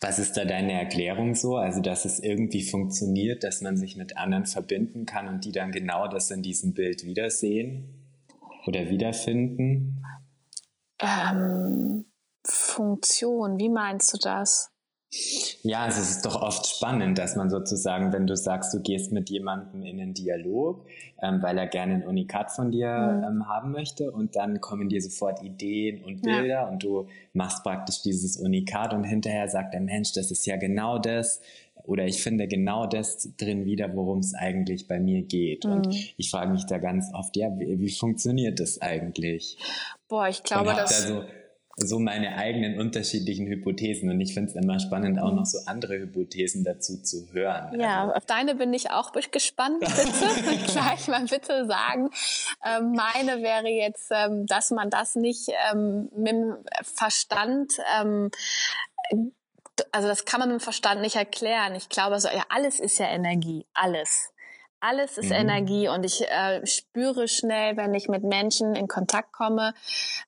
Was ist da deine Erklärung so? Also, dass es irgendwie funktioniert, dass man sich mit anderen verbinden kann und die dann genau das in diesem Bild wiedersehen oder wiederfinden? Ähm, Funktion, wie meinst du das? Ja, also es ist doch oft spannend, dass man sozusagen, wenn du sagst, du gehst mit jemandem in einen Dialog, ähm, weil er gerne ein Unikat von dir mhm. ähm, haben möchte und dann kommen dir sofort Ideen und Bilder ja. und du machst praktisch dieses Unikat und hinterher sagt der Mensch, das ist ja genau das oder ich finde genau das drin wieder, worum es eigentlich bei mir geht. Mhm. Und ich frage mich da ganz oft, ja, wie, wie funktioniert das eigentlich? Boah, ich glaube, dass... Da so, so meine eigenen unterschiedlichen Hypothesen und ich finde es immer spannend, auch noch so andere Hypothesen dazu zu hören. Ja, also. auf deine bin ich auch gespannt, bitte. Gleich mal bitte sagen. Ähm, meine wäre jetzt, ähm, dass man das nicht ähm, mit dem Verstand ähm, also das kann man mit dem Verstand nicht erklären. Ich glaube, also, ja, alles ist ja Energie, alles. Alles ist mhm. Energie und ich äh, spüre schnell, wenn ich mit Menschen in Kontakt komme,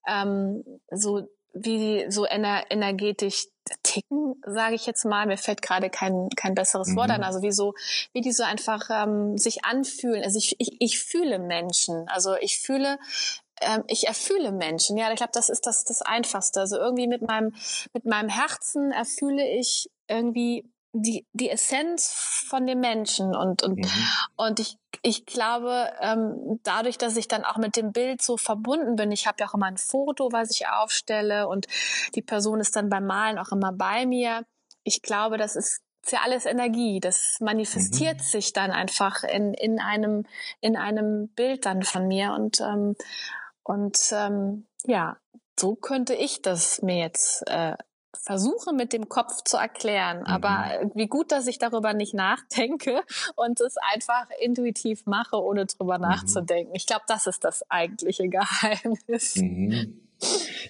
ähm, so wie die so ener energetisch ticken, sage ich jetzt mal. Mir fällt gerade kein, kein besseres mhm. Wort an. Also wie so, wie die so einfach ähm, sich anfühlen. Also ich, ich, ich fühle Menschen. Also ich fühle, ähm, ich erfühle Menschen. Ja, ich glaube, das ist das, das Einfachste. Also irgendwie mit meinem, mit meinem Herzen erfühle ich irgendwie die, die Essenz von dem Menschen und, und, mhm. und ich, ich glaube, ähm, dadurch, dass ich dann auch mit dem Bild so verbunden bin, ich habe ja auch immer ein Foto, was ich aufstelle und die Person ist dann beim Malen auch immer bei mir. Ich glaube, das ist ja alles Energie. Das manifestiert mhm. sich dann einfach in, in einem, in einem Bild dann von mir und, ähm, und, ähm, ja, so könnte ich das mir jetzt äh, versuche mit dem Kopf zu erklären. Mhm. Aber wie gut, dass ich darüber nicht nachdenke und es einfach intuitiv mache, ohne drüber mhm. nachzudenken. Ich glaube, das ist das eigentliche Geheimnis. Mhm.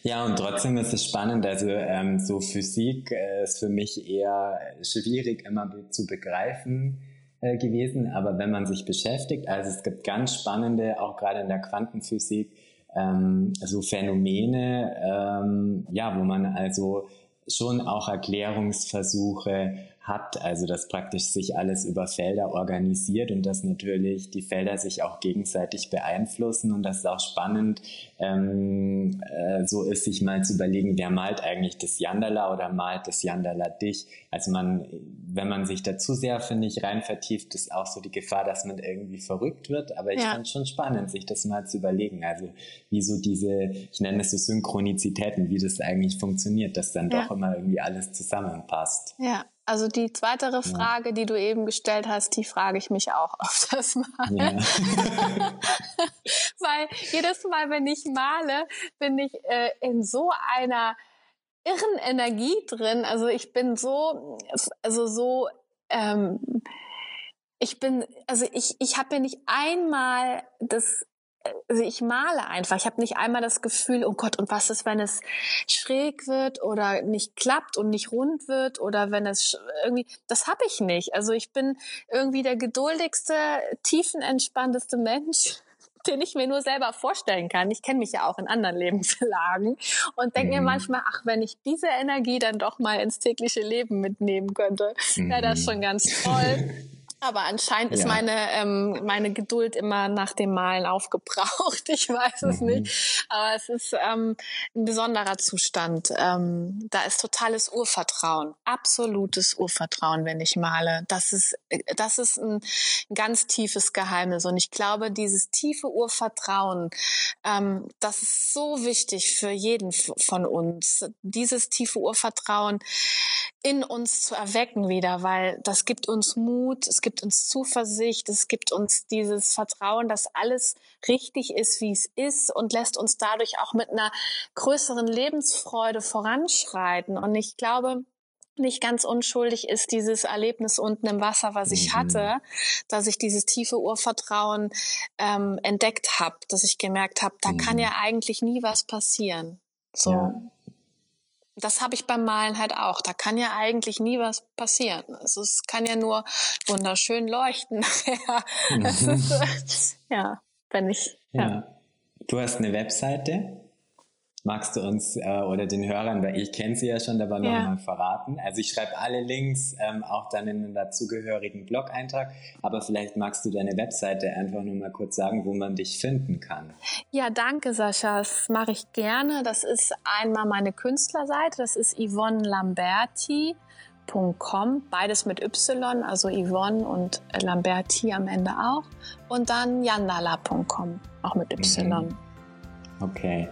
Ja, und trotzdem ist es spannend. Also ähm, so Physik äh, ist für mich eher schwierig immer zu begreifen äh, gewesen. Aber wenn man sich beschäftigt, also es gibt ganz spannende, auch gerade in der Quantenphysik, ähm, so Phänomene, ähm, ja, wo man also schon auch Erklärungsversuche hat, also dass praktisch sich alles über Felder organisiert und dass natürlich die Felder sich auch gegenseitig beeinflussen und das ist auch spannend, ähm, äh, so ist sich mal zu überlegen, wer malt eigentlich das Yandala oder malt das Yandala dich. Also man, wenn man sich dazu sehr, finde ich, rein vertieft, ist auch so die Gefahr, dass man irgendwie verrückt wird, aber ich ja. fand schon spannend, sich das mal zu überlegen, also wie so diese, ich nenne es so Synchronizitäten, wie das eigentlich funktioniert, dass dann ja. doch immer irgendwie alles zusammenpasst. Ja, also die zweite Frage, ja. die du eben gestellt hast, die frage ich mich auch öfters mal. Ja. Weil jedes Mal, wenn ich male, bin ich äh, in so einer irren Energie drin. Also ich bin so, also so, ähm, ich bin, also ich, ich habe mir nicht einmal das also ich male einfach. Ich habe nicht einmal das Gefühl, oh Gott, und was ist, wenn es schräg wird oder nicht klappt und nicht rund wird oder wenn es irgendwie, das habe ich nicht. Also ich bin irgendwie der geduldigste, tiefenentspannteste Mensch den ich mir nur selber vorstellen kann. Ich kenne mich ja auch in anderen Lebenslagen und denke mhm. mir manchmal, ach, wenn ich diese Energie dann doch mal ins tägliche Leben mitnehmen könnte, mhm. wäre das schon ganz toll. Aber anscheinend ja. ist meine, ähm, meine Geduld immer nach dem Malen aufgebraucht. Ich weiß es mhm. nicht. Aber es ist ähm, ein besonderer Zustand. Ähm, da ist totales Urvertrauen. Absolutes Urvertrauen, wenn ich male. Das ist, das ist ein, ein ganz tiefes Geheimnis. Und ich glaube, dieses tiefe Urvertrauen, ähm, das ist so wichtig für jeden von uns. Dieses tiefe Urvertrauen in uns zu erwecken wieder, weil das gibt uns Mut, es gibt uns Zuversicht, es gibt uns dieses Vertrauen, dass alles richtig ist, wie es ist und lässt uns dadurch auch mit einer größeren Lebensfreude voranschreiten. Und ich glaube, nicht ganz unschuldig ist dieses Erlebnis unten im Wasser, was ich mhm. hatte, dass ich dieses tiefe Urvertrauen ähm, entdeckt habe, dass ich gemerkt habe, da mhm. kann ja eigentlich nie was passieren. So. Ja das habe ich beim Malen halt auch. Da kann ja eigentlich nie was passieren. Also es kann ja nur wunderschön leuchten nachher. Mhm. ja, wenn ich. Ja. ja. Du hast eine Webseite. Magst du uns äh, oder den Hörern, weil ich kenne sie ja schon, aber ja. nochmal verraten? Also ich schreibe alle Links ähm, auch dann in den dazugehörigen Blog-Eintrag, aber vielleicht magst du deine Webseite einfach nur mal kurz sagen, wo man dich finden kann. Ja, danke Sascha, das mache ich gerne. Das ist einmal meine Künstlerseite, das ist Yvonne Lamberti yvonne.com, beides mit Y, also Yvonne und Lamberti am Ende auch. Und dann yandala.com, auch mit Y. Mhm. Okay.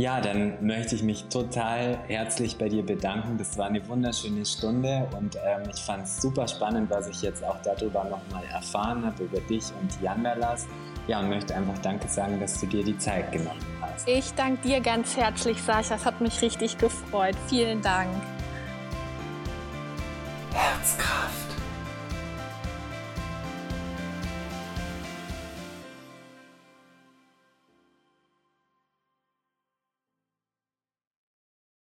Ja, dann möchte ich mich total herzlich bei dir bedanken. Das war eine wunderschöne Stunde und ähm, ich fand es super spannend, was ich jetzt auch darüber nochmal erfahren habe, über dich und Yandalas. Ja, und möchte einfach Danke sagen, dass du dir die Zeit genommen hast. Ich danke dir ganz herzlich, Sascha. Es hat mich richtig gefreut. Vielen Dank. Herzkraft.